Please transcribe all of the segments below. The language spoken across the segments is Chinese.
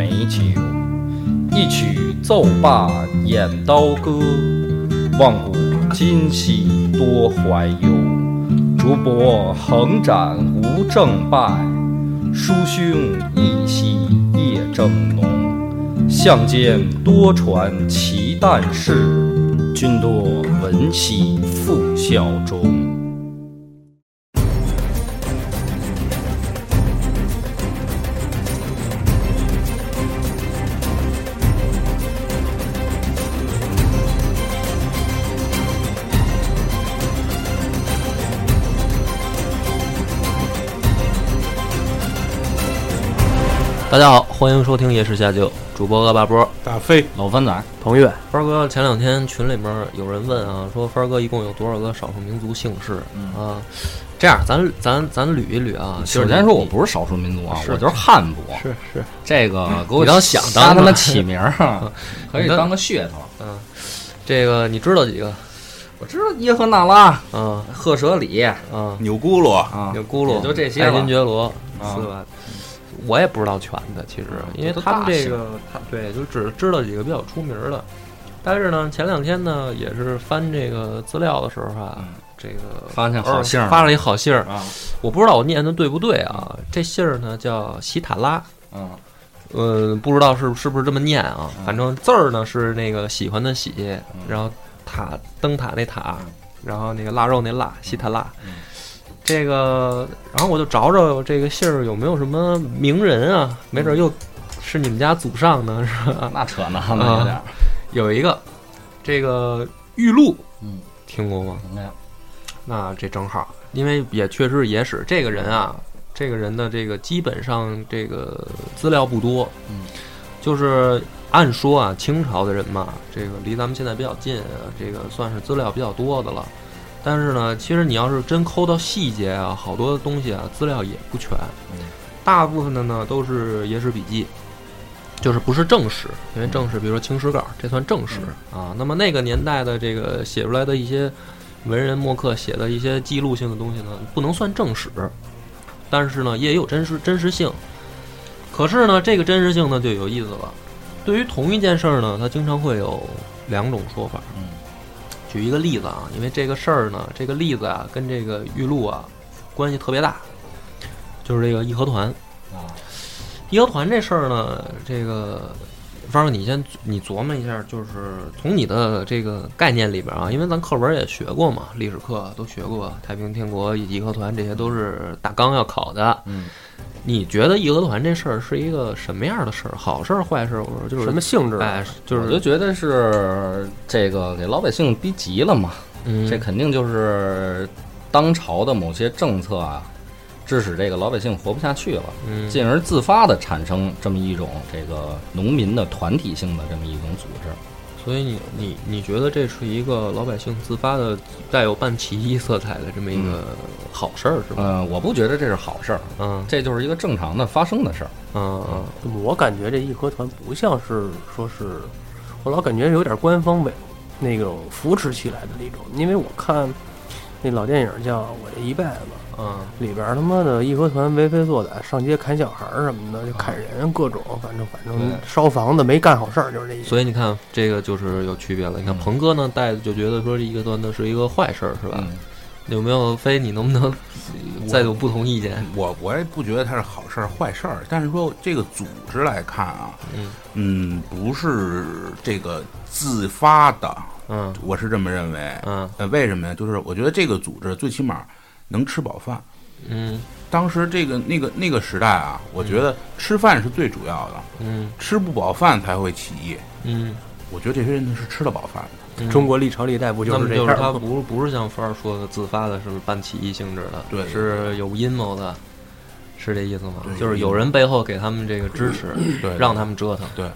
美酒。一曲奏罢演刀歌，望古今兮多怀忧。竹帛横展无正败，书兄一夕夜正浓。相间多传奇诞事，君多闻兮复效忠。大家好，欢迎收听《夜市下酒》，主播恶霸波、大飞、老番仔、彭越。帆哥前两天群里面有人问啊，说帆哥一共有多少个少数民族姓氏？啊？这样，咱咱咱捋一捋啊。首先说，我不是少数民族啊，我就是汉族。是是，这个给我你当想当瞎他妈起名儿啊，可以当个噱头。嗯，这个你知道几个？我知道耶和那拉、嗯。赫舍里。嗯，钮钴罗，啊，钮咕噜，也就这些爱了新觉罗。啊。四个，我也不知道全的，其实，因为他们这个，他对，就只知道几个比较出名的。但是呢，前两天呢，也是翻这个资料的时候啊，嗯这个发现好姓儿发了一好信儿，啊，我不知道我念的对不对啊？这信儿呢叫喜塔拉，嗯呃，不知道是是不是这么念啊？嗯反正字儿呢是那个喜欢的喜，嗯然后塔灯塔那塔嗯，然后那个腊肉那腊，西塔拉嗯。这个，然后我就找找这个信儿有没有什么名人啊？没准又是你们家祖上呢，是吧？那扯呢，那有点儿。有一个，这个玉露，嗯，听过吗？没有那这正好，因为也确实野史，这个人啊，这个人的这个基本上这个资料不多，嗯，就是按说啊，清朝的人嘛，这个离咱们现在比较近啊，这个算是资料比较多的了。但是呢，其实你要是真抠到细节啊，好多东西啊，资料也不全。嗯大部分的呢都是野史笔记，就是不是正史，因为正史比如说《清史稿》，这算正史、啊。那么那个年代的这个写出来的一些文人墨客写的一些记录性的东西呢，不能算正史，但是呢也有真实真实性。可是呢，这个真实性呢就有意思了。对于同一件事儿呢，它经常会有两种说法。嗯，举一个例子啊，因为这个事儿呢，这个例子啊跟这个玉露啊关系特别大，就是这个义和团。啊，义和团这事儿呢，这个方儿，你先你琢磨一下，就是从你的这个概念里边啊，因为咱课文也学过嘛，历史课都学过，太平天国、义和团这些都是大纲要考的。嗯，你觉得义和团这事儿是一个什么样的事儿？好事儿、坏事儿？我说就是什么性质啊？哎，就是我就觉得是这个给老百姓逼急了嘛，嗯，这肯定就是当朝的某些政策啊，致使这个老百姓活不下去了。嗯进而自发的产生这么一种这个农民的团体性的这么一种组织。所以你你你觉得这是一个老百姓自发的带有半起义色彩的这么一个好事儿是吧？嗯，我不觉得这是好事儿，嗯这就是一个正常的发生的事儿。嗯嗯我感觉这义和团不像是说是，我老感觉有点官方委那种扶持起来的那种，因为我看那老电影叫《我这一辈子》，嗯里边儿他妈的义和团为非作歹，上街砍小孩儿什么的，就砍人，各种，反正反正烧房子没干好事儿，就是这意思。所以你看这个就是有区别了。你看嗯鹏哥呢带的就觉得说这义和团呢是一个坏事儿是吧？嗯，有没有飞？你能不能再有不同意见？我我也不觉得它是好事儿坏事儿，但是说这个组织来看啊，嗯嗯，不是这个自发的，嗯我是这么认为。嗯呃，为什么呀？就是我觉得这个组织最起码能吃饱饭。嗯当时这个那个那个时代啊，我觉得吃饭是最主要的，嗯吃不饱饭才会起义。嗯我觉得这些人是吃得饱饭的。嗯，中国历朝历代不就是那么就是？他不不是像范儿说的自发的，是办起义性质的，对对是有阴谋的，是这意思吗？就是有人背后给他们这个支持，对，让他们折腾。对，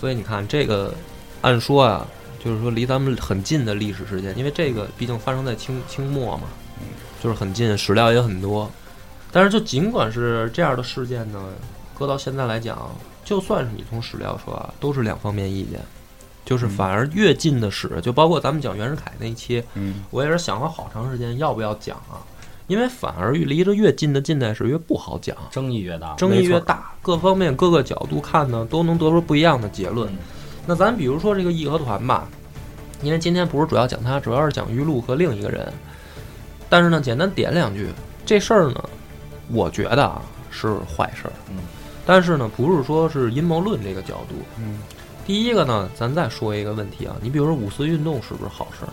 所以你看这个，按说啊，就是说离咱们很近的历史事件，因为这个毕竟发生在清清末嘛，就是很近，史料也很多。但是就尽管是这样的事件呢，搁到现在来讲，就算是你从史料说啊，都是两方面意见。就是反而越近的史，就包括咱们讲袁世凯那一期，嗯，我也是想了好长时间要不要讲啊，因为反而离着越近的近代史越不好讲。争议越大，争议越大，各方面各个角度看呢，都能得出不一样的结论。那咱比如说这个义和团吧，因为今天不是主要讲他，主要是讲于禄和另一个人。但是呢，简单点两句，这事儿呢，我觉得啊是坏事儿。嗯，但是呢，不是说是阴谋论这个角度。嗯，第一个呢，咱再说一个问题啊，你比如说五四运动是不是好事儿？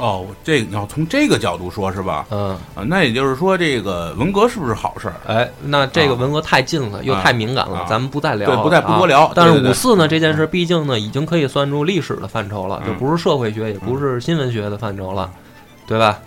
哦，这你要从这个角度说，是吧？嗯，啊，那也就是说，这个文革是不是好事儿？哎，那这个啊文革太近了，又太敏感了，啊咱们不再聊，对不再不啊多聊但是五四呢，这件事毕竟呢，已经可以算入历史的范畴了，嗯就不是社会学，也不是新闻学的范畴了，对吧？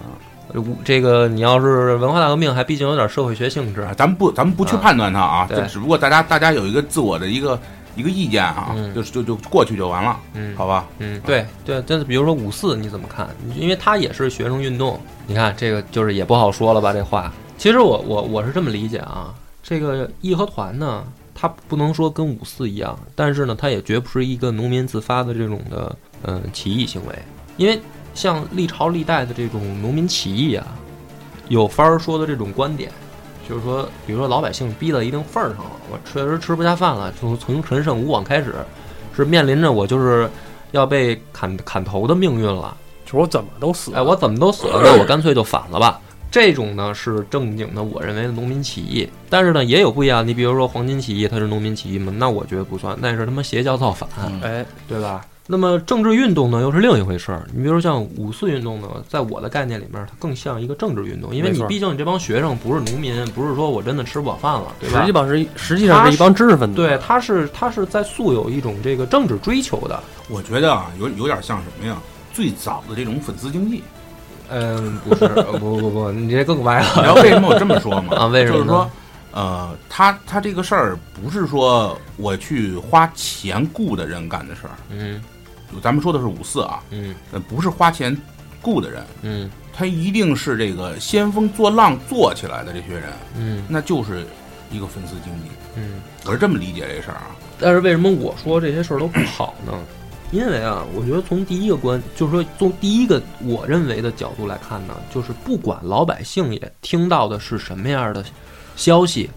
五这个你要是文化大革命，还毕竟有点社会学性质啊，咱们不，咱们不去啊判断它啊，对这只不过大家大家有一个自我的一个一个意见啊，嗯就是就就过去就完了，嗯，好吧？嗯，对对，但是比如说五四你怎么看？因为它也是学生运动，你看这个就是也不好说了吧？这话，其实我我我是这么理解啊，这个义和团呢，它不能说跟五四一样，但是呢，它也绝不是一个农民自发的这种的嗯、起义行为，因为像历朝历代的这种农民起义啊，有番儿说的这种观点。就是说，比如说老百姓逼到一定份儿上了，我确实吃不下饭了，从从陈胜吴广开始，是面临着我就是要被砍砍头的命运了。就是我怎么都死了，哎，我怎么都死了，那我干脆就反了吧。这种呢是正经的，我认为的农民起义。但是呢，也有不一样。你比如说黄巾起义，它是农民起义嘛？那我觉得不算，那是他妈邪教造反，嗯哎，对吧？那么政治运动呢，又是另一回事儿。你比如像五四运动呢，在我的概念里面，它更像一个政治运动，因为你毕竟你这帮学生不是农民，不是说我真的吃不饱饭了，对吧？实际上是实际上是一帮知识分子，对，他是他是在素有一种这个政治追求的。我觉得啊，有有点像什么呀？最早的这种粉丝经济，嗯，不是，不不不，你这更歪了你知了道为什么我这么说吗？啊？为什么？就是说，呃，他他这个事儿不是说我去花钱雇的人干的事儿，嗯咱们说的是五四啊，嗯呃，不是花钱雇的人，嗯他一定是这个先锋做浪做起来的这些人，嗯那就是一个粉丝经济。嗯。我是这么理解这事儿啊。但是为什么我说这些事儿都不好呢？因为啊，我觉得从第一个观，就是说从第一个我认为的角度来看呢，就是不管老百姓也听到的是什么样的消息，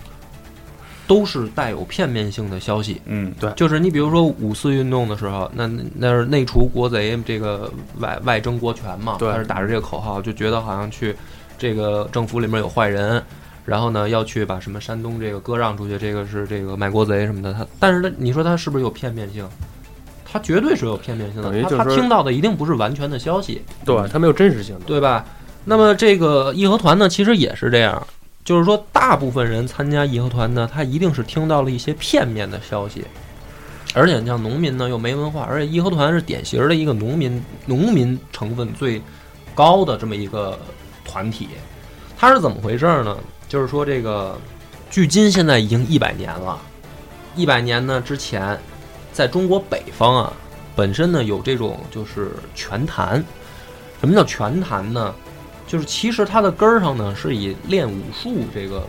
都是带有片面性的消息。嗯，对就是你比如说五四运动的时候，那那是内除国贼，这个外外争国权嘛，对他是打着这个口号，就觉得好像去这个政府里面有坏人，然后呢要去把什么山东这个割让出去，这个是这个卖国贼什么的。他但是他你说他是不是有片面性？他绝对是有片面性的，他他听到的一定不是完全的消息。对，他没有真实性的，对吧？那么这个义和团呢，其实也是这样，就是说，大部分人参加义和团呢，他一定是听到了一些片面的消息，而且像农民呢又没文化，而且义和团是典型的一个农民农民成分最高的这么一个团体。它是怎么回事呢？就是说，这个距今现在已经一百年了，一百年呢之前，在中国北方啊，本身呢有这种就是拳坛。什么叫拳坛呢？就是其实它的根儿上呢是以练武术这个，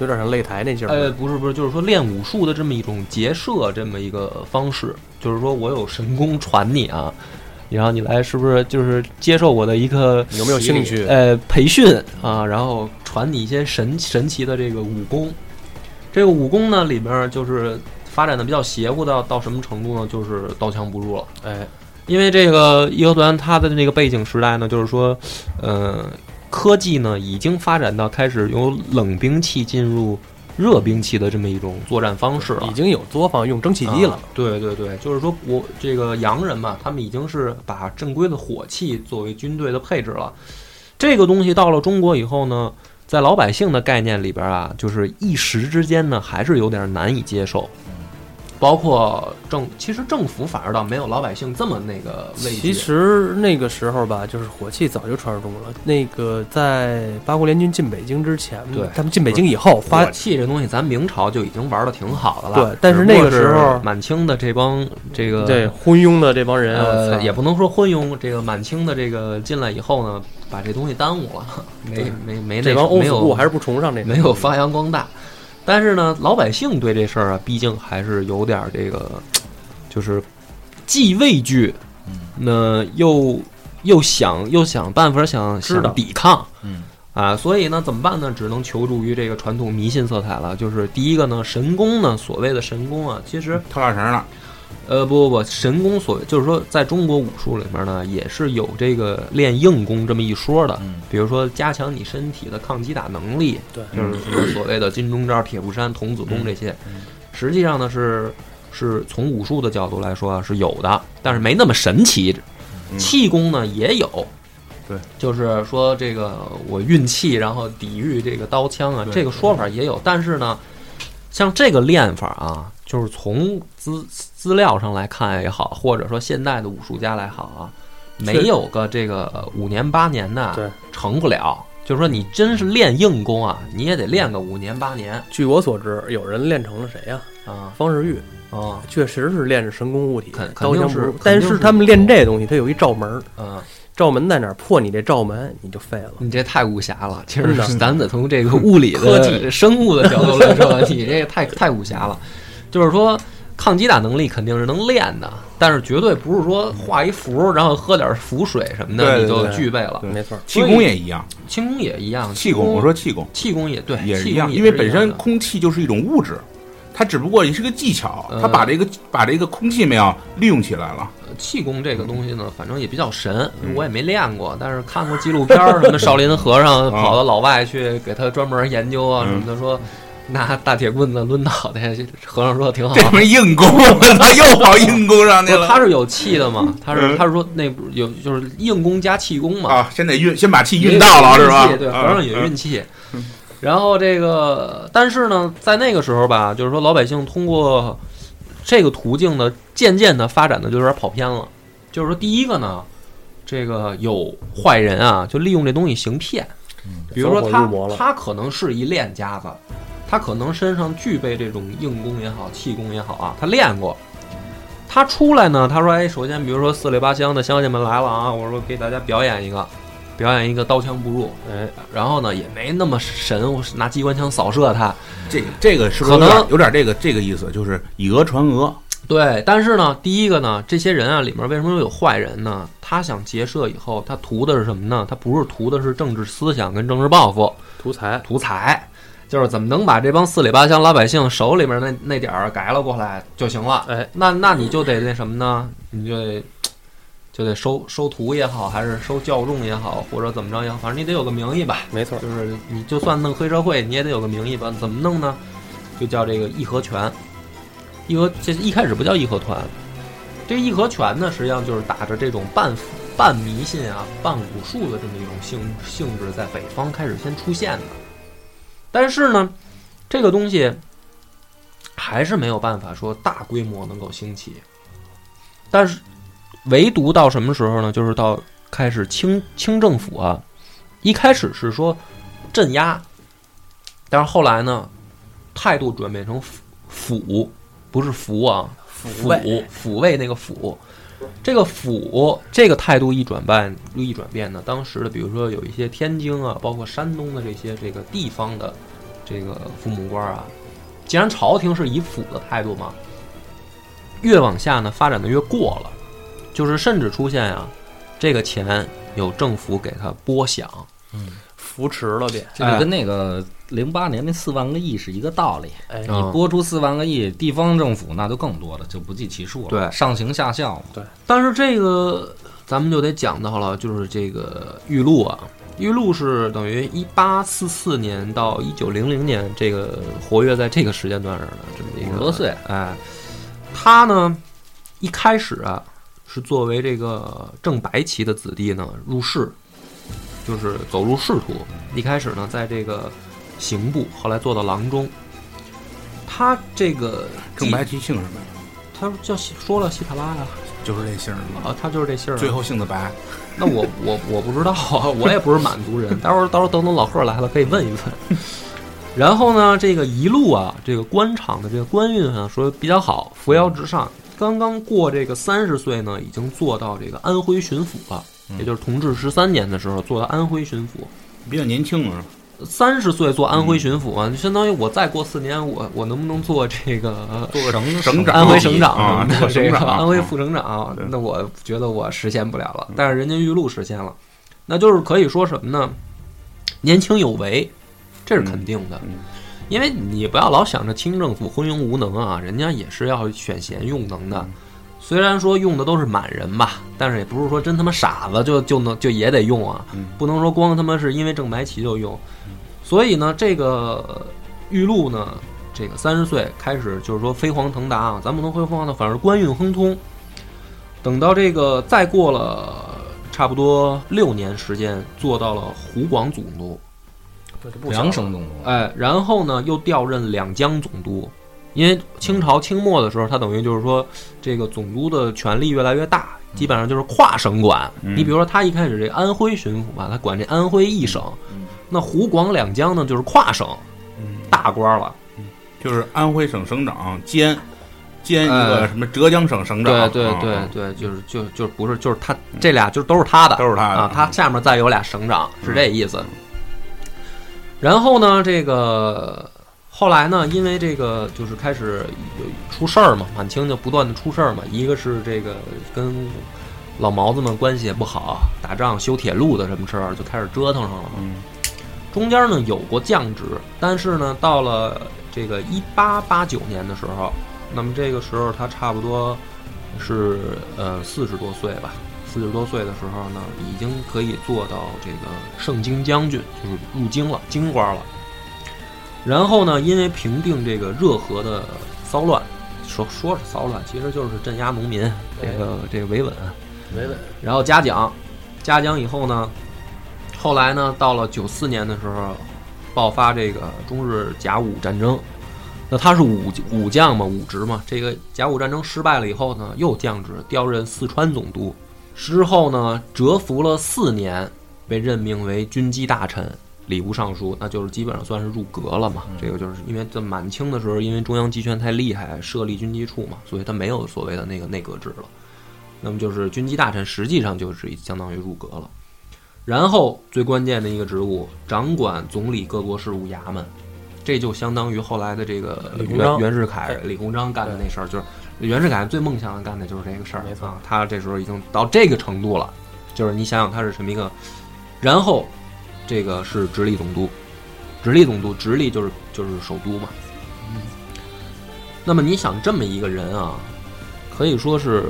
有点像擂台那劲儿。呃，不是不是，就是说练武术的这么一种结社这么一个方式，就是说我有神功传你啊，然后你来是不是就是接受我的一个有没有兴趣？呃培训啊，然后传你一些神神奇的这个武功。这个武功呢里面就是发展的比较邪乎到到什么程度呢？就是刀枪不入了。哎，因为这个义和团它的那个背景时代呢，就是说，呃，科技呢已经发展到开始由冷兵器进入热兵器的这么一种作战方式了已。经有作坊用蒸汽机了啊。对对对，就是说我这个洋人嘛，他们已经是把正规的火器作为军队的配置了。这个东西到了中国以后呢，在老百姓的概念里边啊，就是一时之间呢，还是有点难以接受。包括政，其实政府反而倒没有老百姓这么那个畏惧。其实那个时候吧，就是火器早就传入中国了。那个在八国联军进北京之前，对他们进北京以后发火器这东西，咱明朝就已经玩的挺好的了。对但是那个时候满清的这帮这个对昏庸的这帮人，也不能说昏庸，这个满清的这个进来以后呢，把这东西耽误了，没没没那这帮欧没有还是不崇尚这个，没有发扬光大。但是呢，老百姓对这事儿啊，毕竟还是有点儿这个，就是既畏惧，那又又想又想办法想想抵抗，嗯。啊，所以呢，怎么办呢？只能求助于这个传统迷信色彩了。就是第一个呢，神功呢，所谓的神功啊，其实跳大绳了，呃，不不不，神功所就是说，在中国武术里面呢，也是有这个练硬功这么一说的。嗯比如说，加强你身体的抗击打能力，对就是什么所谓的金钟罩、铁布衫、童子功这些。嗯实际上呢，是是从武术的角度来说啊是有的，但是没那么神奇。嗯气功呢也有，对，就是说这个我运气，然后抵御这个刀枪啊，这个说法也有。但是呢，像这个练法啊，就是从资资料上来看也好，或者说现代的武术家来好啊，没有个这个五年八年的成不了。就是说，你真是练硬功啊，你也得练个五年八年据我所知，有人练成了谁呀、啊方世玉啊确实是练着神功护体，肯肯定是刀枪不入肯定是但是他们练这东西，他有一罩门儿，啊！罩门在哪儿？破你这罩门，你就废了。你这太武侠了。其实咱得从这个物理的科技生物的角度来说，你这个太太武侠了。就是说，抗击打能力肯定是能练的，但是绝对不是说画一符，然后喝点符水什么的你就具备了。没错，气功也一样，气功也一样，气功，我说气功。气功也对，也是一样，气功也因为本身空气就是一种物质，它只不过也是个技巧，嗯。它把这个把这个空气没有利用起来了。气功这个东西呢，反正也比较神，嗯。我也没练过，但是看过纪录片儿，什么少林和尚跑到老外去给他专门研究啊嗯。什么的，说拿大铁棍子抡脑袋，和尚说挺好这。门硬功，他又跑 硬功上去不是了。他是有气的嘛？他是嗯他是说那不有就是硬功加气功嘛？啊，先得运，先把气运到了是吧？对，和尚也嗯运气。然后这个，但是呢，在那个时候吧，就是说老百姓通过这个途径呢，渐渐的发展的就有点跑偏了。就是说，第一个呢，这个有坏人啊，就利用这东西行骗。比如说他他可能是一练家子，他可能身上具备这种硬功也好，气功也好啊，他练过。他出来呢，他说：“哎，首先比如说四里八乡的乡亲们来了啊，我说给大家表演一个，表演一个刀枪不入。哎，然后呢，也没那么神，我拿机关枪扫射他。这个这个是不是可能有点有点这个这个意思？就是以讹传讹。对，但是呢，第一个呢，这些人啊，里面为什么有坏人呢？他想结社以后，他图的是什么呢？他不是图的是政治思想跟政治抱负，图财，图财，就是怎么能把这帮四里八乡老百姓手里面那那点儿改了过来就行了。哎，那那你就得那什么呢？你就得就得收收徒也好，还是收教众也好，或者怎么着也好，反正你得有个名义吧。没错，就是你就算弄黑社会，你也得有个名义吧？怎么弄呢？就叫这个义和拳。义和这一开始不叫义和团，这义和拳呢，实际上就是打着这种半半迷信啊、半武术的这么一种性性质，在北方开始先出现的。但是呢，这个东西还是没有办法说大规模能够兴起。但是，唯独到什么时候呢？就是到开始清清政府啊，一开始是说镇压，但是后来呢，态度转变成抚抚，不是服啊，抚卫抚慰那个抚。这个府这个态度一转变一转变呢，当时的比如说有一些天津啊，包括山东的这些这个地方的这个父母官啊，既然朝廷是以府的态度嘛，越往下呢发展的越过了，就是甚至出现啊，这个钱有政府给他拨饷，扶持了点。这就跟那个零八年那四万个亿是一个道理。你拨出四万个亿，地方政府那就更多了，就不计其数了。对上行下效嘛。对但是这个咱们就得讲到了，就是这个玉露啊，玉露是等于一八四四年到一九零零年这个活跃在这个时间段上的这么一个五十多岁，哎，他呢一开始啊是作为这个正白旗的子弟呢入仕，就是走入仕途。一开始呢在这个刑部，后来做到郎中。他这个正白旗姓什么呀？他叫希说了希塔拉呀，就是这姓儿吗？啊，他就是这姓儿啊。最后姓的白。那我我我不知道啊，我也不是满族人。待会儿到时候等等老贺来了，可以问一问。然后呢，这个一路啊，这个官场的这个官运啊，说比较好，扶摇直上。刚刚过这个三十岁呢，已经做到这个安徽巡抚了，也就是同治十三年的时候做到安徽巡抚。比较年轻啊，三十岁做安徽巡抚啊，就相当于我再过四年，我我能不能做这个做个省省长、安徽省长啊，什么的，这个做省长、安徽副省长对，那我觉得我实现不了了。但是人家玉露实现了，那就是可以说什么呢？年轻有为，这是肯定的。嗯因为你不要老想着清政府昏庸无能啊，人家也是要选贤用能的。虽然说用的都是满人吧，但是也不是说真他妈傻子就就能就也得用啊，嗯不能说光他妈是因为正白旗就用。所以呢，这个玉露呢，这个三十岁开始就是说飞黄腾达啊，咱不能说飞黄腾达，反正官运亨通。等到这个再过了差不多六年时间，做到了湖广总督，不小两省总督，哎，然后呢又调任两江总督，因为清朝清末的时候，他等于就是说这个总督的权力越来越大，基本上就是跨省管。嗯你比如说他一开始这安徽巡抚吧，他管这安徽一省，嗯那湖广两江呢就是跨省嗯，大官了。就是安徽省省长兼兼一个哎什么浙江省省长，对对啊对对，就是就就不是就是他这俩就都是他的，都是他的啊，他下面再有俩省长，是这意思。然后呢，这个后来呢，因为这个就是开始有出事儿嘛，满清就不断的出事儿嘛。一个是这个跟老毛子们关系也不好，打仗修铁路的什么事儿就开始折腾上了嘛。嗯中间呢有过降职，但是呢到了这个一八八九年的时候，那么这个时候他差不多是呃四十多岁吧，四十多岁的时候呢，已经可以做到这个盛京将军，就是入京了，京官了。然后呢，因为平定这个热河的骚乱，说说是骚乱，其实就是镇压农民，这个这个维稳，维稳，然后嘉奖，嘉奖以后呢，后来呢，到了九四年的时候，爆发这个中日甲午战争。那他是武武将嘛，武职嘛。这个甲午战争失败了以后呢，又降职，调任四川总督。之后呢，蛰伏了四年，被任命为军机大臣、礼部尚书，那就是基本上算是入阁了嘛。这个就是因为在满清的时候，因为中央集权太厉害，设立军机处嘛，所以他没有所谓的那个内阁制了。那么就是军机大臣，实际上就是相当于入阁了。然后最关键的一个职务，掌管总理各国事务衙门，这就相当于后来的这个袁袁世凯、李鸿章干的那事儿，就是袁世凯最梦想的干的就是这个事儿。没错啊，他这时候已经到这个程度了，就是你想想他是什么一个，然后这个是直隶总督，直隶总督，直隶就是就是首都嘛。嗯那么你想这么一个人啊，可以说是，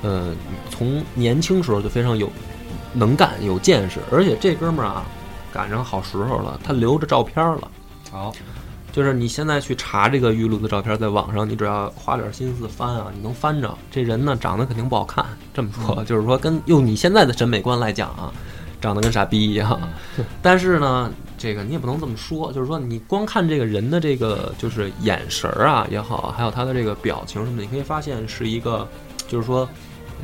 呃，从年轻时候就非常有能干、有见识，而且这哥们儿啊，赶上好时候了，他留着照片了。好，就是你现在去查这个玉露的照片，在网上，你只要花点心思翻啊，你能翻着。这人呢，长得肯定不好看。这么说，就是说跟用你现在的审美观来讲啊，长得跟傻逼一样。但是呢，这个你也不能这么说，就是说你光看这个人的这个就是眼神儿啊也好，还有他的这个表情什么的，你可以发现是一个，就是说，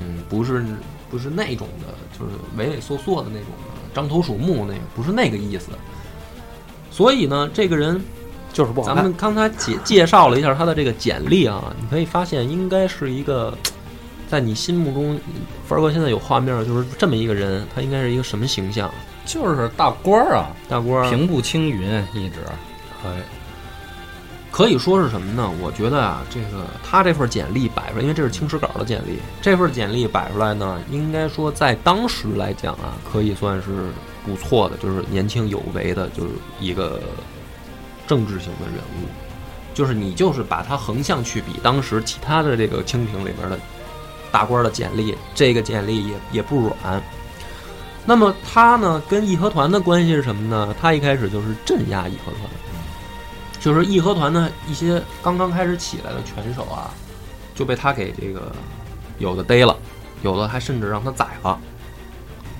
嗯，不是不是那种的，就是畏畏缩缩的那种的，獐头鼠目那个，不是那个意思。所以呢，这个人就是不好。咱们刚才介介绍了一下他的这个简历啊，你可以发现应该是一个，在你心目中，凡儿哥现在有画面，就是这么一个人，他应该是一个什么形象？就是大官儿啊，大官儿，平步青云一直。哎，可以说是什么呢？我觉得啊，这个他这份简历摆出来，因为这是青史稿的简历，这份简历摆出来呢，应该说在当时来讲啊，可以算是不错的，就是年轻有为的，就是一个政治型的人物。就是你就是把它横向去比当时其他的这个清廷里边的大官的简历，这个简历也也不软。那么他呢，跟义和团的关系是什么呢？他一开始就是镇压义和团，就是义和团的一些刚刚开始起来的拳手啊，就被他给这个有的逮了，有的还甚至让他宰了。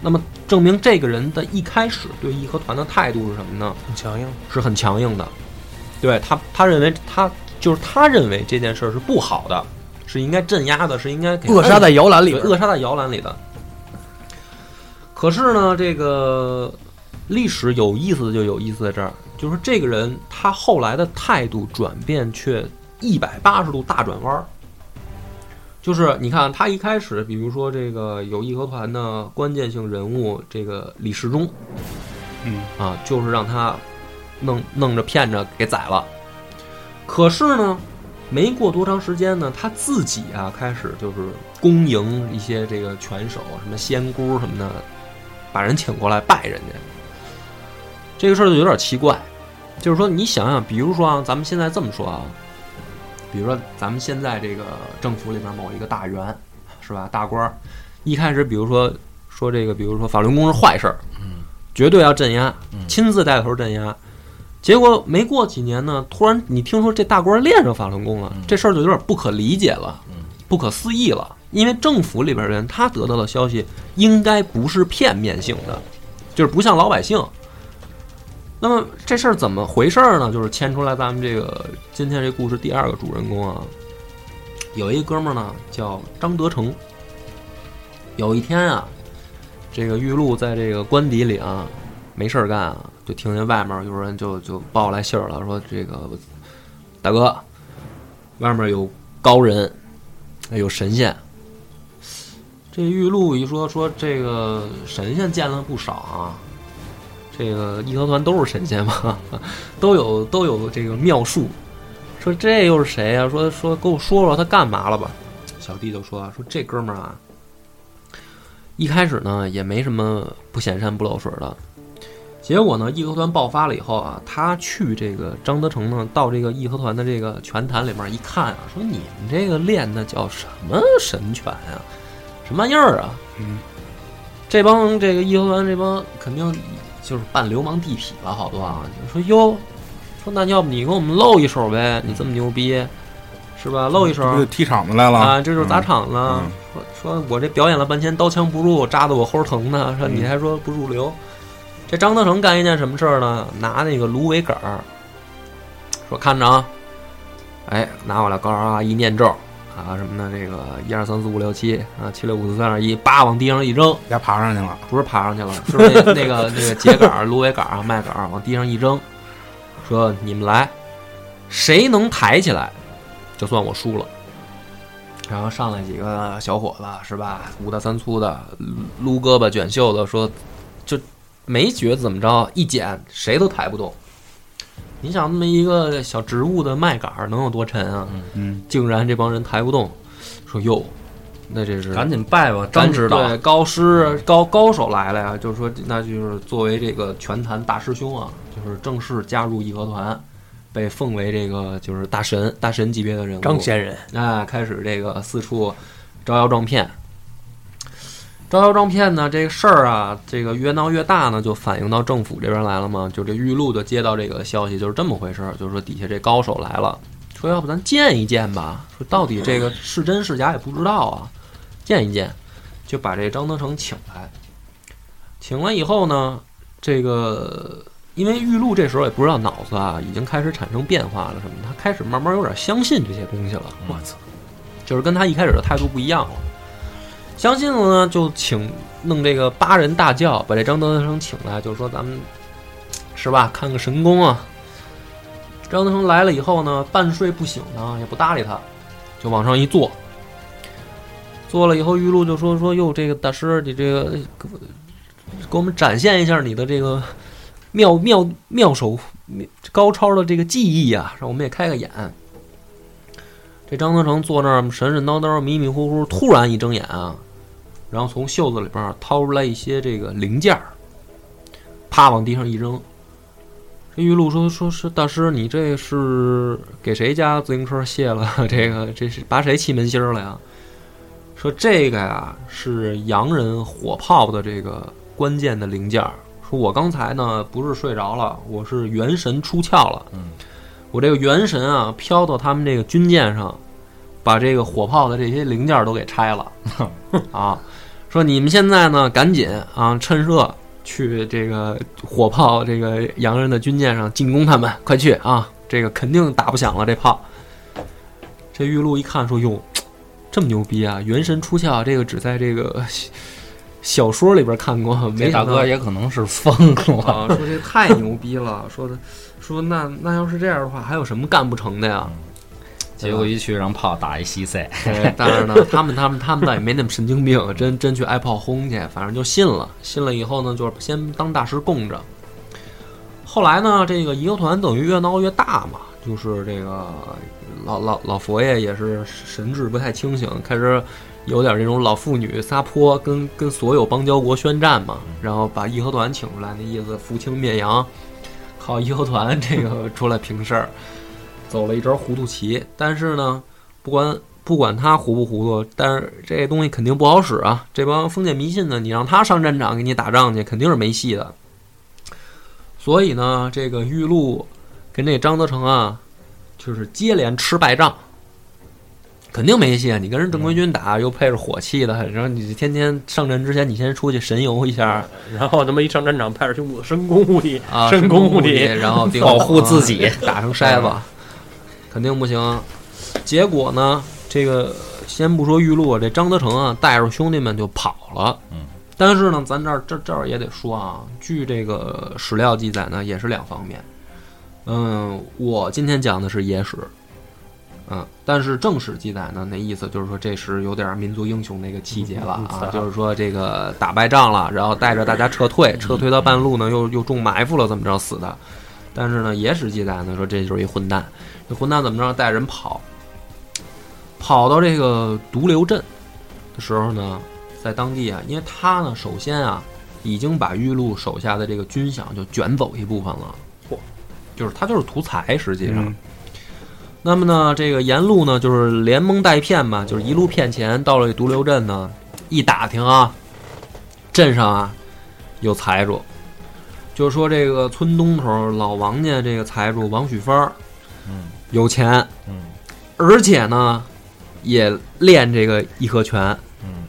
那么证明这个人的一开始对义和团的态度是什么呢？很强硬，是很强硬的。对他，他认为他就是他认为这件事儿是不好的，是应该镇压的，是应该给扼杀在摇篮里扼杀在摇篮里的。可是呢，这个历史有意思的就有意思在这儿，就是这个人他后来的态度转变却一百八十度大转弯儿。就是你看，他一开始，比如说这个有义和团的关键性人物，这个李世忠，嗯啊，就是让他弄弄着骗着给宰了。可是呢，没过多长时间呢，他自己啊开始就是恭迎一些这个拳手，什么仙姑什么的，把人请过来拜人家。这个事儿就有点奇怪，就是说你想想，比如说啊，咱们现在这么说啊，比如说咱们现在这个政府里面某一个大员，是吧？大官儿，一开始比如说说这个，比如说法轮功是坏事儿，绝对要镇压，亲自带头镇压。结果没过几年呢，突然你听说这大官练上法轮功了，这事儿就有点不可理解了，不可思议了。因为政府里边人他得到的消息应该不是片面性的，就是不像老百姓。那么这事儿怎么回事儿呢？就是牵出来咱们这个今天这故事第二个主人公啊，有一哥们儿呢叫张德成。有一天啊，这个玉露在这个官邸里啊，没事儿干啊，就听见外面有人就就报来信儿了，说这个大哥，外面有高人，有神仙。这玉露一说说这个神仙见了不少啊，这个义和团都是神仙嘛，都有都有这个妙术。说这又是谁呀、说说给我说说他干嘛了吧？小弟就说说这哥们儿啊，一开始呢也没什么不显山不露水的，结果呢义和团爆发了以后啊，他去这个张德成呢到这个义和团的这个拳坛里面一看啊，说你们这个练的叫什么神拳啊、什么玩意儿啊？嗯，这帮这个义和团这帮肯定就是半流氓地痞了，好多啊，就说哟，说那要不你给我们露一手呗？你这么牛逼，是吧？露一手这就踢场子来了啊，这就是砸嗯场子。嗯说说我这表演了半天，刀枪不入，扎得我齁疼呢。说你还说不入流？这张德成干一件什么事儿呢？拿那个芦苇杆儿，说看着啊，哎，拿过来，嘎啊一念咒啊什么的，这个一二三四五六七啊，七六五四三二一，叭往地上一扔，丫爬上去了，不是爬上去了，是那 那个那个秸秆儿、芦苇杆儿啊、麦秆儿往地上一扔，说你们来，谁能抬起来，就算我输了。然后上来几个小伙子是吧，五大三粗的，撸胳膊卷袖子，说就没觉得怎么着，一捡谁都抬不动。你想那么一个小植物的麦秆儿能有多沉啊？嗯，竟然这帮人抬不动，说哟，那这是赶紧拜吧，张张指导。对高师高高手来了呀，就是说，那就是作为这个拳坛大师兄啊，就是正式加入义和团，被奉为这个就是大神大神级别的人物。张仙人，哎，开始这个四处招摇撞骗。招摇撞骗呢，这个事儿啊，这个越闹越大呢，就反映到政府这边来了嘛。就这玉露就接到这个消息，就是这么回事儿，就是说底下这高手来了，说要不咱见一见吧，说到底这个是真是假也不知道啊，见一见，就把这张德成请来。请来以后呢，这个因为玉露这时候也不知道脑子啊，已经开始产生变化了什么，他开始慢慢有点相信这些东西了。我操，就是跟他一开始的态度不一样了。相信了呢，就请弄这个八人大轿把这张德生请来，就是说咱们是吧，看个神功啊。张德生来了以后呢，半睡不醒呢，也不搭理他，就往上一坐。坐了以后，玉露就说说哟，这个大师，你这个给我们展现一下你的这个妙妙妙手高超的这个技艺呀、让我们也开个眼。这张德成坐那儿神神叨叨、迷迷糊糊，突然一睁眼啊，然后从袖子里边掏出来一些这个零件儿，啪往地上一扔。这玉露说：“说是大师，你这是给谁家自行车卸了？这个这是拔谁气门芯儿了呀？”说这个呀是洋人火炮的这个关键的零件儿。说我刚才呢不是睡着了，我是元神出窍了。嗯，我这个元神啊飘到他们这个军舰上，把这个火炮的这些零件都给拆了 啊。说你们现在呢赶紧啊趁热去这个火炮这个洋人的军舰上进攻他们，快去啊！这个肯定打不响了这炮。这玉露一看说：“哟，这么牛逼啊！元神出窍，这个只在这个小小说里边看过，没大哥也可能是疯了。啊，说这太牛逼了，说的说那那要是这样的话，还有什么干不成的呀？结果一去让炮打一稀碎，对，但是呢，他们他们他们倒也没那么神经病，真真去挨炮轰去，反正就信了。信了以后呢，就是先当大师供着。后来呢，这个义和团等于越闹越大嘛，就是这个老老老佛爷也是神志不太清醒，开始有点这种老妇女撒泼，跟跟所有邦交国宣战嘛，然后把义和团请出来，那意思扶清灭洋，靠义和团这个出来平事儿，走了一招糊涂棋。但是呢，不管不管他糊不糊涂，但是这东西肯定不好使啊！这帮封建迷信呢，你让他上战场给你打仗去，肯定是没戏的。所以呢，这个玉露跟这张德成啊，就是接连吃败仗，肯定没戏啊。你跟人正规军打，又配着火器的，然后你天天上阵之前，你先出去神游一下然后他妈一上战场，派着兄弟深宫护体，啊，深宫护体，然后保护自己啊 打成筛子，肯定不行。结果呢，这个先不说玉露，这张德成啊，带着兄弟们就跑了。嗯。但是呢，咱这儿这这儿也得说啊，据这个史料记载呢，也是两方面。嗯，我今天讲的是野史，嗯，但是正史记载呢，那意思就是说这是有点民族英雄那个气节了啊，就是说这个打败仗了，然后带着大家撤退，撤退到半路呢，又又中埋伏了，怎么着死的？但是呢，野史记载呢说这就是一混蛋，这混蛋怎么着带人跑，跑到这个独流镇的时候呢？在当地啊，因为他呢，首先啊，已经把玉露手下的这个军饷就卷走一部分了。嚯，就是他就是图财，实际上。嗯那么呢，这个沿路呢，就是连蒙带骗嘛，就是一路骗钱，到了这独流镇呢，一打听啊，镇上啊有财主，就是说这个村东头老王家这个财主王许芳，嗯。有钱，嗯。而且呢也练这个义和拳。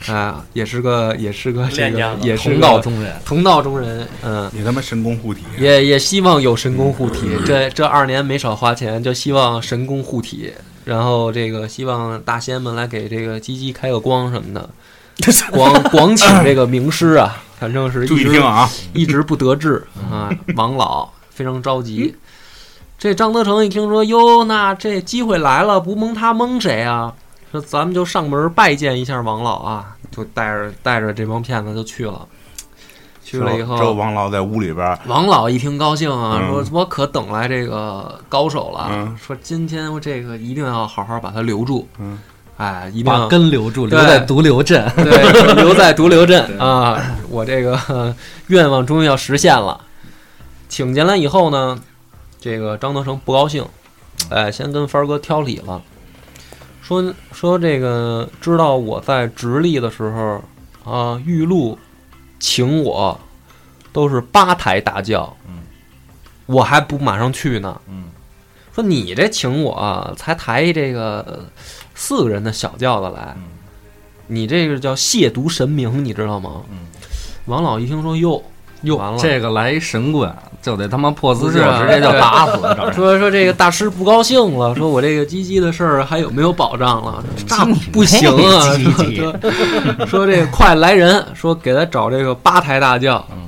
嗯，啊，也是个，也是个这个也是同道中人，同道中人，嗯，你他妈神功护体，也也希望有神功护体，这这二年没少花钱，就希望神功护体，然后这个希望大仙们来给这个鸡鸡开个光什么的，广广请这个名师啊，反正是注一直意听啊！一直不得志啊，王老非常着急。这张德成一听说，哟，那这机会来了，不蒙他蒙谁啊？说咱们就上门拜见一下王老啊，就带着带着这帮骗子就去了。去了以后这，王老在屋里边儿，王老一听高兴啊，嗯说我可等来这个高手了，嗯说今天我这个一定要好好把他留住，嗯，哎，一定要根留住，对留在独流镇。对，留在独流镇啊！我这个呃 愿望终于要实现了。请进来以后呢，这个张德成不高兴，哎，先跟帆儿哥挑理了，说说这个知道我在直隶的时候啊，玉露请我都是八抬大轿，嗯，我还不马上去呢。嗯，说你这请我啊才抬这个呃四个人的小轿子来，嗯你这个叫亵渎神明，你知道吗？嗯，王老一听说哟哟完了，这个来一神棍，就得他妈破四旧，不是啊直接就打死了。说说这个大师不高兴了，说我这个鸡鸡的事儿还有没有保障了？那不行啊！说这个快来人，说给他找这个八抬大轿。嗯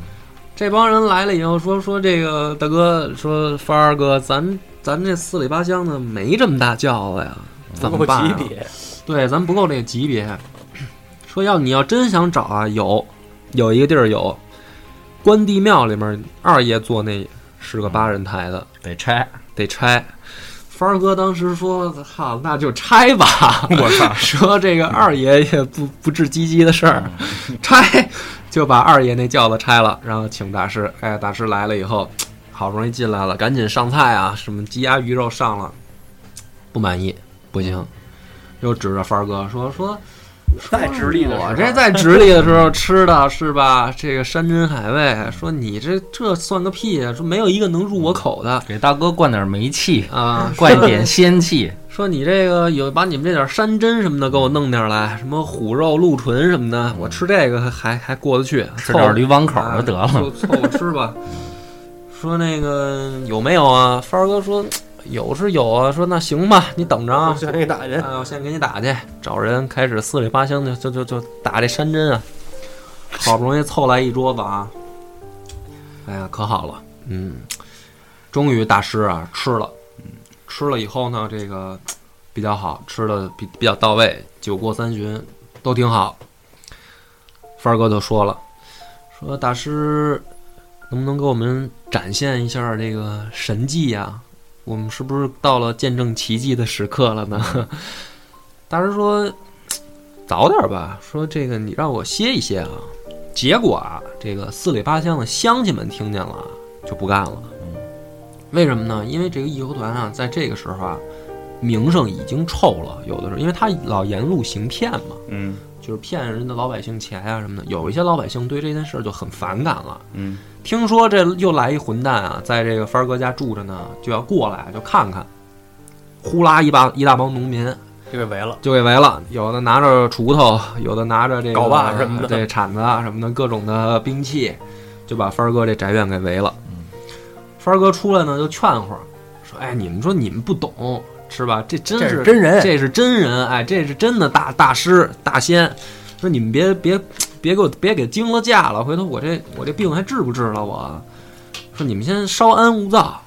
这帮人来了以后说说这个大哥说帆儿哥，咱咱这四里八乡的没这么大轿子呀，怎么不够办、啊？级别，对，咱不够这个级别。说要你要真想找啊，有有一个地儿有，关帝庙里面二爷坐那是个八人台的，得拆，得拆。帆儿哥当时说：“操，那就拆吧。”我操！说这个二爷也不不治鸡鸡的事儿，拆就把二爷那轿子拆了，然后请大师。哎，大师来了以后，好不容易进来了，赶紧上菜啊，什么鸡鸭鱼肉上了，不满意，不行，又指着帆儿哥说说。在直隶的时候我这在直隶的时候吃的是吧？这个山珍海味，说你这这算个屁啊！说没有一个能入我口的给大哥灌点煤气，啊！灌点仙气。说你这个有把你们这点山珍什么的给我弄点儿来，什么虎肉、鹿唇什么的，我吃这个还还过得去，吃点驴王口啊就得了。凑凑合吃吧。说那个有没有啊？帆儿哥说有是有啊，说那行吧，你等着啊，我先给你打去。啊，我先给你打去，找人开始四里八乡的就就就打这山珍啊，好不容易凑来一桌子啊，哎呀，可好了，嗯，终于大师啊吃了，嗯，吃了以后呢，这个比较好，吃的比比较到位，酒过三巡都挺好。范儿哥就说了，说大师能不能给我们展现一下这个神迹呀、我们是不是到了见证奇迹的时刻了呢？大师说：“早点吧。”说这个你让我歇一歇啊。结果啊，这个四里八乡的乡亲们听见了就不干了。为什么呢？因为这个义和团啊，在这个时候啊，名声已经臭了。有的时候，因为他老沿路行骗嘛，嗯就是骗人的老百姓钱啊什么的。有一些老百姓对这件事儿就很反感了。嗯听说这又来一混蛋啊，在这个帆儿哥家住着呢，就要过来就看看，呼啦一帮一大帮农民就给围了。就给围了，有的拿着锄头，有的拿着这个镐把什么的对铲子啊什么的各种的兵器，就把帆儿哥这宅院给围了。帆儿哥出来呢就劝会儿，说：“哎，你们说你们不懂是吧？这真是真人这是真人，哎，这是真的大大师大仙。说你们别别别给我别给惊了驾了，回头我这我这病还治不治了？我说你们先稍安勿躁。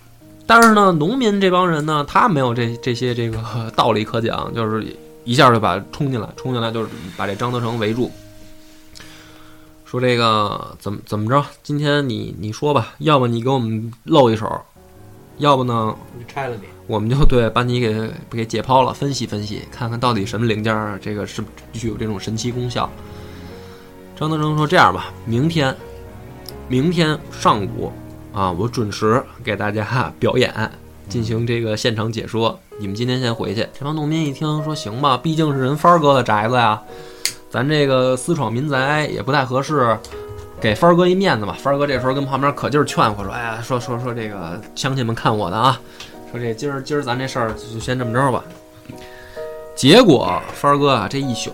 但是呢，农民这帮人呢，他没有这这些这个 道理可讲，就是一下就把冲进来，冲进来就是把这张德成围住，说这个怎么怎么着？今天你你说吧，要么你给我们露一手，要不呢拆了你，我们就对把你给给解剖了，分析分析，看看到底什么零件儿这个是具有这种神奇功效。张德成说：“这样吧，明天，明天上午啊，我准时给大家 表演，进行这个现场解说。你们今天先回去。”这帮农民一听说：“行吧，毕竟是人帆儿哥的宅子呀，咱这个私闯民宅也不太合适。”给帆儿哥一面子吧，帆儿哥这时候跟旁边可劲儿劝乎说：“哎呀，说说说这个乡亲们看我的啊，说这今儿今儿咱这事儿就先这么着吧。结果帆儿哥啊，这一宿，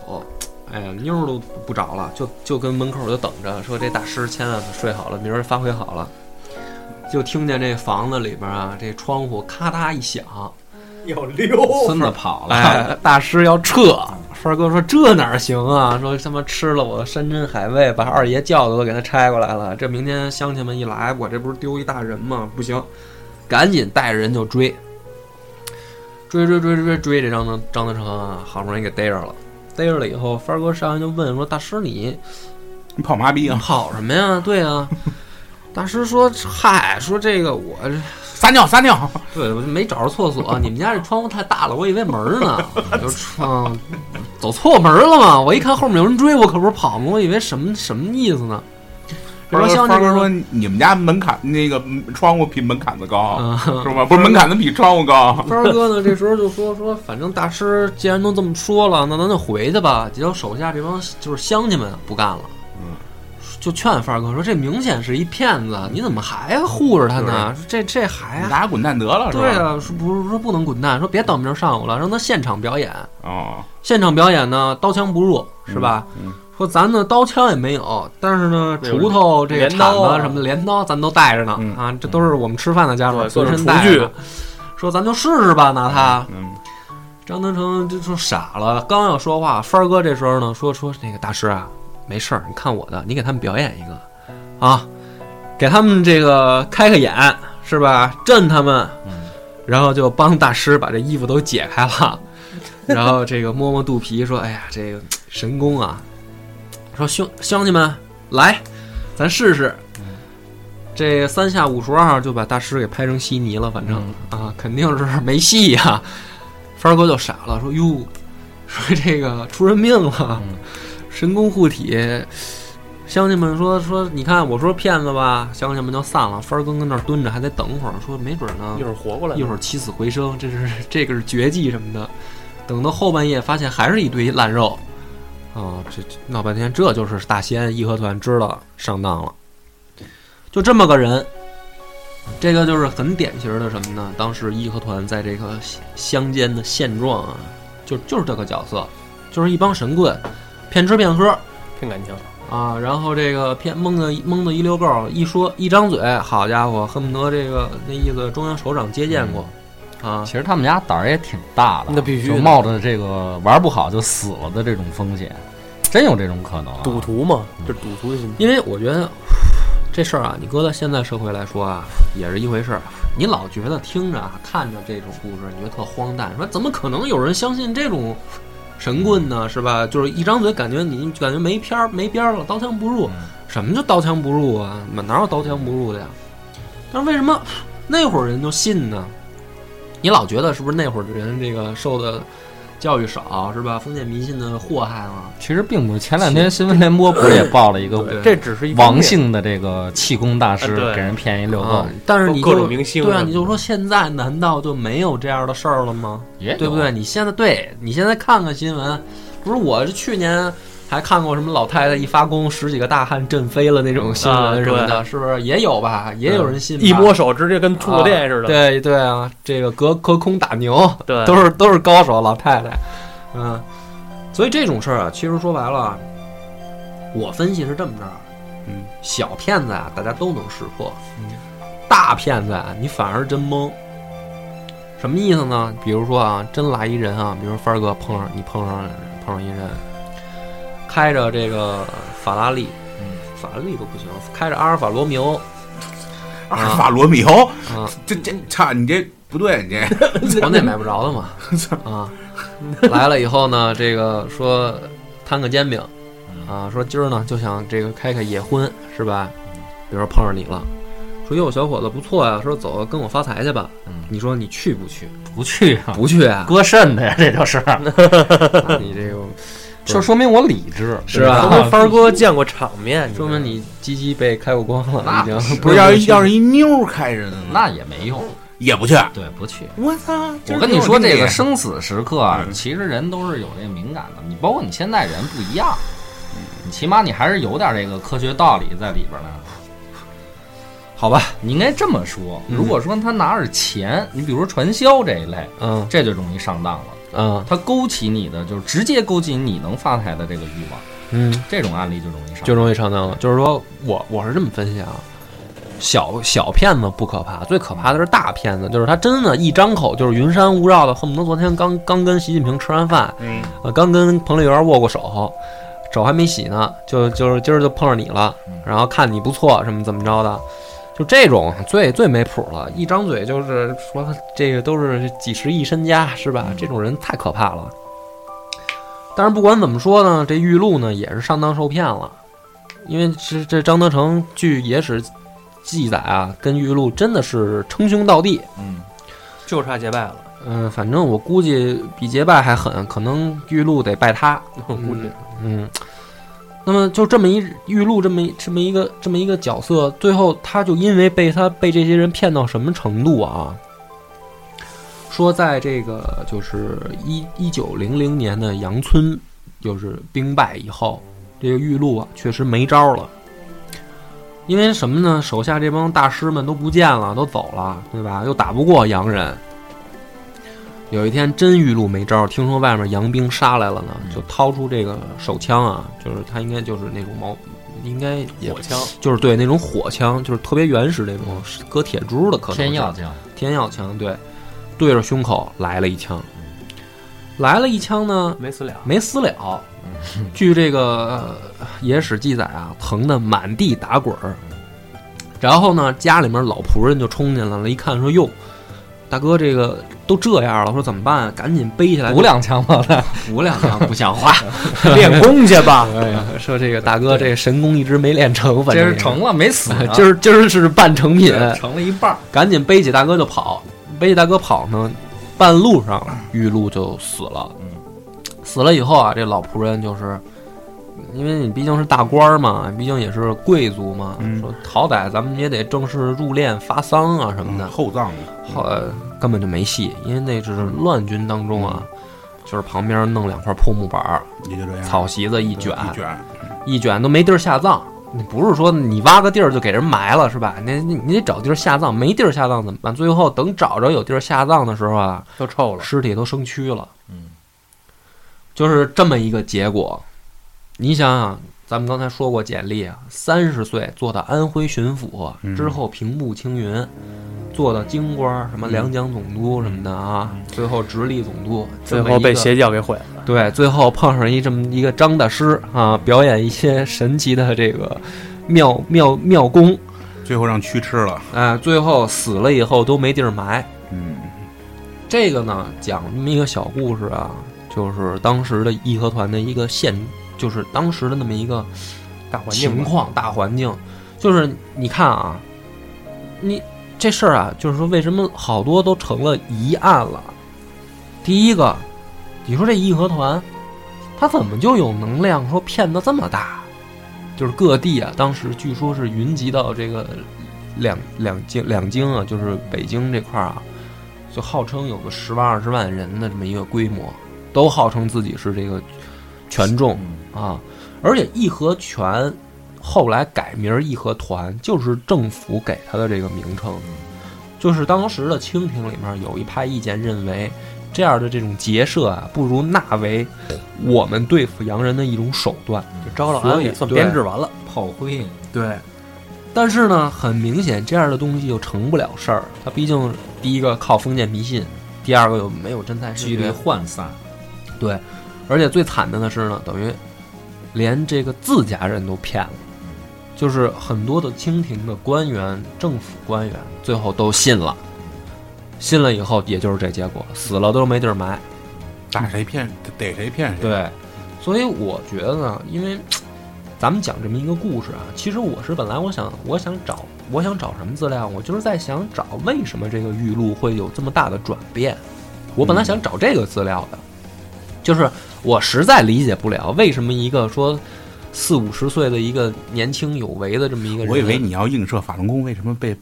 哎呀妞儿都不找了，就就跟门口就等着，说这大师千万可睡好了，明儿发挥好了。就听见这房子里边啊，这窗户咔嗒一响，要溜孙子跑了，哎，大师要撤。帆哥说：“这哪行啊？说他妈吃了我的山珍海味，把二爷轿子都给他拆过来了。这明天乡亲们一来，我这不是丢一大人吗？不行，赶紧带着人就追，追追追追追追这张德张德成啊，好不容易给逮着了。逮着了以后，帆哥上来就问说：‘大师你你跑嘛逼啊？跑什么呀？’对啊，大师说：‘嗨，说这个我。’撒尿撒尿，对，我就没找着厕所。你们家这窗户太大了，我以为门儿呢，我就 窗走错门儿了嘛。我一看后面有人追我，可不是跑吗？我以为什么什么意思呢？这帮乡亲们方哥说你们家门槛那个窗户比门槛子高，啊，是吧？不是门槛子比窗户高，帆儿哥呢，这时候就说说，反正大师既然都这么说了，那咱就回去吧。结果手下这帮就是乡亲们不干了，嗯，就劝范儿哥说，这明显是一骗子，你怎么还护着他呢？这这还你大家滚蛋得了，是吧？对啊，说不是说不能滚蛋，说别等明儿上午了，让他现场表演。哦，现场表演呢，刀枪不入，是吧？嗯？说咱呢刀枪也没有，但是呢锄头、这个铲子什么的镰刀咱都带着呢、嗯啊，这都是我们吃饭的家伙对随身带着。说咱就试试吧，拿它。嗯，张德成就说傻了，刚要说话，帆儿哥这时候呢说说那个大师啊，没事儿，你看我的，你给他们表演一个啊，给他们这个开开眼是吧？震他们，然后就帮大师把这衣服都解开了，然后这个摸摸肚皮说：“哎呀，这个神功啊！”说兄乡亲们来，咱试试。这三下五除二就把大师给拍成稀泥了，反正、啊，肯定是没戏呀、帆儿哥就傻了，说：“哟，说这个出人命了，神功护体。”乡亲们说说，你看我说骗子吧，乡亲们就散了。帆儿哥跟那儿蹲着，还得等会儿，说没准呢一，会儿活过来，一会儿起死回生，这是这个是绝技什么的。等到后半夜，发现还是一堆烂肉，啊，这这闹半天，这就是大仙义和团知道上当了，就这么个人。这个就是很典型的什么呢？当时义和团在这个乡间的现状啊，就就是这个角色，就是一帮神棍，骗吃骗喝，骗感情，啊，然后这个骗蒙的蒙的一溜够，一说一张嘴，好家伙，恨不得这个那意思中央首长接见过。啊其实他们家胆儿也挺大的，那必须就冒着这个玩不好就死了的这种风险，真有这种可能、啊。赌徒嘛，这赌徒的心态。因为我觉得 这事儿啊，你搁到现在社会来说啊，也是一回事儿。你老觉得听着啊、看着这种故事，你觉得特荒诞，说怎么可能有人相信这种神棍呢？是吧？就是一张嘴，感觉你感觉没边儿没边儿了，刀枪不入。什么叫刀枪不入啊？哪有刀枪不入的呀？但是为什么 那会儿人就信呢？你老觉得是不是那会儿的人这个受的教育少是吧？封建迷信的祸害吗？其实并不是。前两天新闻联播不是也报了一个这只是王姓的这个气功大师给人骗一六够啊，但是你各就种明星对啊，你就说现在难道就没有这样的事儿了吗？对不对？？你现在对你现在看看新闻，不是我是去年还看过什么老太太一发功十几个大汉震飞了那种新啊闻什么的，是不是也有吧？也有人信吧一摸手直接跟触过电似的。对对啊，这个隔隔空打牛，对都是都是高手，老太太，嗯，所以这种事儿啊，其实说白了啊，我分析是这么着，嗯，小骗子啊，大家都能识破，大骗子啊，你反而真懵。什么意思呢？比如说啊，真来一人啊，比如说帆儿哥碰上你碰上碰上一人，开着这个法拉利，嗯，法拉利都不行，开着阿尔法罗密欧阿尔法罗密欧，啊，这这差，你这不对，你这。国内买不着的嘛，啊，来了以后呢，这个说摊个煎饼，啊，说今儿呢就想这个开开野荤是吧？比如说碰上你了，说哟小伙子不错呀，说走跟我发财去吧。嗯。你说你去不去？不去啊，不去啊？割肾的呀，这就是，那 你这个就说明我理智，是吧说明帆儿哥见过场面，说明你鸡鸡被开过光了，那已经不是要是要是一妞开着呢，那也没用。也不去。对，不去。我操！我跟你说，这个生死时刻其实人都是有这个敏感的。你包括你现在人不一样，你起码你还是有点这个科学道理在里边呢。好吧，你应该这么说。嗯如果说他拿着钱，你比如说传销这一类，嗯这就容易上当了。嗯。他勾起你的，就是直接勾起你能发财的这个欲望，嗯，这种案例就容易上当。就容易上当了。就是说我我是这么分析啊，小小骗子不可怕，最可怕的是大骗子，就是他真的，一张口就是云山雾绕的，恨不得昨天刚刚跟习近平吃完饭，嗯，呃，刚跟彭丽媛握过手，手还没洗呢，就就是今儿就碰上你了，然后看你不错，什么怎么着的，就这种最最没谱了，一张嘴就是说这个都是几十亿身家，是吧？这种人太可怕了。但是不管怎么说呢，这玉露呢也是上当受骗了，因为这这张德成据野史记载啊，跟玉露真的是称兄道弟，嗯，就差结拜了。嗯，反正我估计比结拜还狠，可能玉露得拜他。我估计嗯，那么就这么一玉露这么这么一个这么一个角色，最后他就因为被他被这些人骗到什么程度啊？说在这个就是一一九零零年的杨村，就是兵败以后，这个玉露啊确实没招了。因为什么呢？手下这帮大师们都不见了，都走了，对吧？又打不过洋人。有一天真玉露没招，听说外面洋兵杀来了呢，就掏出这个手枪啊，就是他应该就是那种毛，应该火枪，就是对那种火枪，就是特别原始那种搁铁珠的，可能天药枪，天药枪，对，对着胸口来了一枪，来了一枪呢，没死了。没死了。据这个呃野史记载啊，疼得满地打滚儿。然后呢，家里面老仆人就冲进来了，一看说：“哟，大哥，这个都这样了，说怎么办？赶紧背起来，补两枪吧，补两枪，不像话。练功去吧。说这个大哥，这神功一直没练成，反正成了没死，今儿今儿是半成品，成了一半儿。赶紧背起大哥就跑。背起大哥跑呢，半路上玉露就死了。嗯死了以后啊，这老仆人就是，因为你毕竟是大官儿嘛，毕竟也是贵族嘛，嗯说好歹咱们也得正式入殓发丧啊什么的。嗯厚葬后来根本就没戏，因为那只是乱军当中啊，就是旁边弄两块破木板儿，也就这样，草席子一卷，一卷，一卷都没地儿下葬。你不是说你挖个地儿就给人埋了是吧？你你你得找地儿下葬，没地儿下葬怎么办？最后等找着有地儿下葬的时候啊，都臭了。尸体都生蛆了。嗯，就是这么一个结果。你想想，咱们刚才说过简历啊，三十岁做到安徽巡抚，嗯之后平步青云，做到京官，什么两江总督什么的啊，最后直隶总督，最后被邪教给毁了。对，最后碰上一这么一个张大师啊，表演一些神奇的这个妙妙妙功，最后让蛆吃了。哎，最后死了以后都没地儿埋。嗯这个呢，讲这么一个小故事啊，就是当时的义和团的一个现，就是当时的那么一个大环境情况、大环境，就是你看啊，你这事儿啊，就是说为什么好多都成了疑案了？第一个，你说这义和团，他怎么就有能量说骗得这么大？就是各地啊，当时据说是云集到这个两两京两京啊，就是北京这块儿啊，就号称有个十万二十万人的这么一个规模，都号称自己是这个权重啊。而且义和拳后来改名儿义和团，就是政府给他的这个名称。就是当时的清廷里面有一派意见认为，这样的这种结社啊，不如纳为我们对付洋人的一种手段。就招了所以安也算编制完了。炮灰，对，但是呢，很明显这样的东西就成不了事儿。它毕竟第一个靠封建迷信，第二个又没有真才实学，涣散，对，而且最惨的呢是呢，等于连这个自家人都骗了，就是很多的清廷的官员、政府官员最后都信了，信了以后也就是这结果，死了都没地儿埋。打谁骗逮谁骗谁。对，所以我觉得呢，因为咱们讲这么一个故事啊，其实我是本来我想我想找我想找什么资料，我就是在想找为什么这个玉露会有这么大的转变。我本来想找这个资料的，就是我实在理解不了为什么一个说四五十岁的一个年轻有为的这么一个人，我以为你要映射法轮功为什么被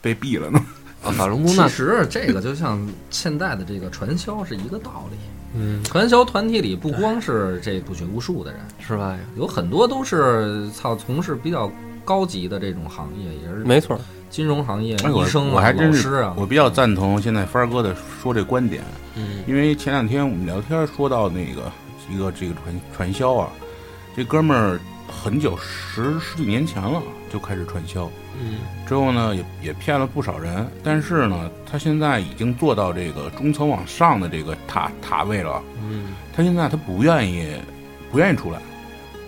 被毙了呢？啊法轮功那 其实这个就像现在的这个传销是一个道理。嗯传销团体里不光是这不学无术的人，是吧？有很多都是操从事比较高级的这种行业，也是没错，金融行业、医生啊、我还真是老师啊。我比较赞同现在帆儿哥的说这观点，嗯。因为前两天我们聊天说到那个一个这个传传销啊，这哥们儿很久十十几年前了就开始传销，嗯。之后呢也也骗了不少人，但是呢他现在已经做到这个中层往上的这个塔塔位了，嗯。他现在他不愿意不愿意出来，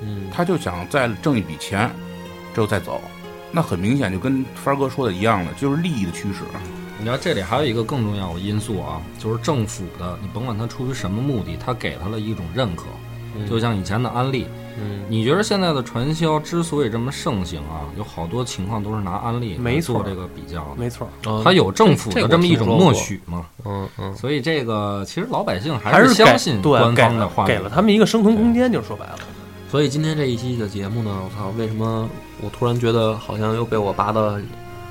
嗯，他就想再挣一笔钱之后再走。那很明显就跟帆哥说的一样了，就是利益的驱使。你知道这里还有一个更重要的因素啊，就是政府的，你甭管他出于什么目的，他给他了一种认可。就像以前的安利，嗯你觉得现在的传销之所以这么盛行啊，有好多情况都是拿安利没做这个比较的。没错，哦它有政府这的这么一种默许嘛，嗯嗯所以这个其实老百姓还是相信官方的话语给了他们一个生存空间，就说白了。所以今天这一期的节目呢，我操，为什么我突然觉得好像又被我拔到，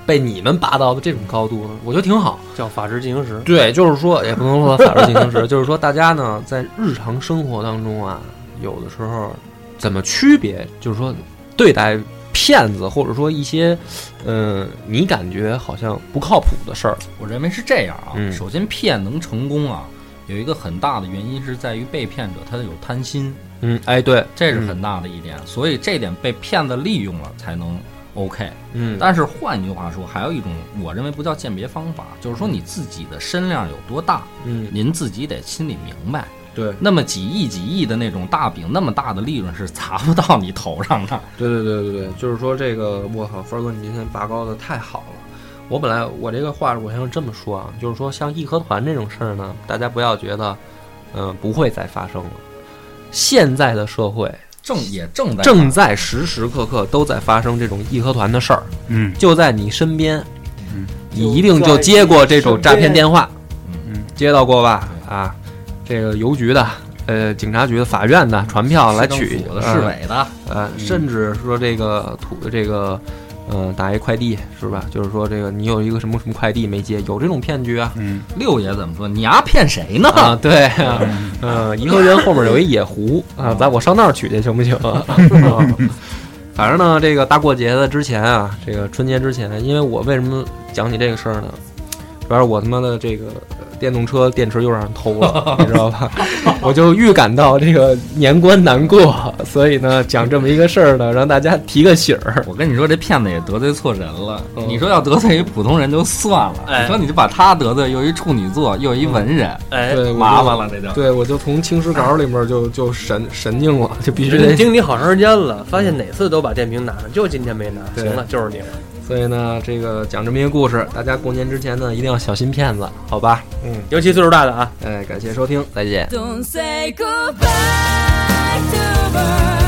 被你们拔到的这种高度呢？我觉得挺好。叫法治进行时，对，就是说，也不能说法治进行时，就是说大家呢在日常生活当中啊，有的时候怎么区别，就是说对待骗子或者说一些，嗯、你感觉好像不靠谱的事儿，我认为是这样啊。嗯首先，骗能成功啊，有一个很大的原因是在于被骗者他有贪心，嗯，哎，对，这是很大的一点。所以这点被骗子利用了才能 OK。嗯，但是换句话说，还有一种我认为不叫鉴别方法，就是说你自己的身量有多大，嗯，您自己得心里明白。对，那么几亿几亿的那种大饼，那么大的利润是砸不到你头上的。对对对对对，就是说这个，我靠，分儿哥，你今天拔高的太好了。我本来我这个话我想这么说啊，就是说像义和团这种事儿呢，大家不要觉得，嗯、不会再发生了。现在的社会正也正在正在时时刻刻都在发生这种义和团的事儿，嗯就在你身边，嗯。你一定就接过这种诈骗电话，嗯，接到过吧？啊，这个邮局的、呃警察局的、法院的传票来取市委的，呃，甚至说这个土这个，呃，打一快递是吧？就是说这个你有一个什么什么快递没接，有这种骗局啊。嗯，六爷怎么说？你丫骗谁呢？啊，对 啊，呃，颐和园后面有一野湖啊，咱我上那儿取去行不行？啊反正呢，这个大过节的之前啊，这个春节之前，因为我为什么讲起这个事儿呢？主要是我他妈的这个呃电动车电池又让人偷了，你知道吧？我就预感到这个年关难过，所以呢，讲这么一个事儿呢，让大家提个醒儿。我跟你说，这骗子也得罪错人了。嗯你说要得罪一普通人就算了，哎你说你就把他得罪，又一处女座，又一文人，哎，对，麻烦了，这就。对，我就从青史稿里面就就神神经了，就必须得。盯你好长时间了，发现哪次都把电瓶拿上，就今天没拿。行了，就是你了。所以呢，这个讲这么一个故事，大家过年之前呢，一定要小心骗子，好吧？嗯，尤其岁数大的啊。哎，感谢收听，再见。Don't say goodbye to birds.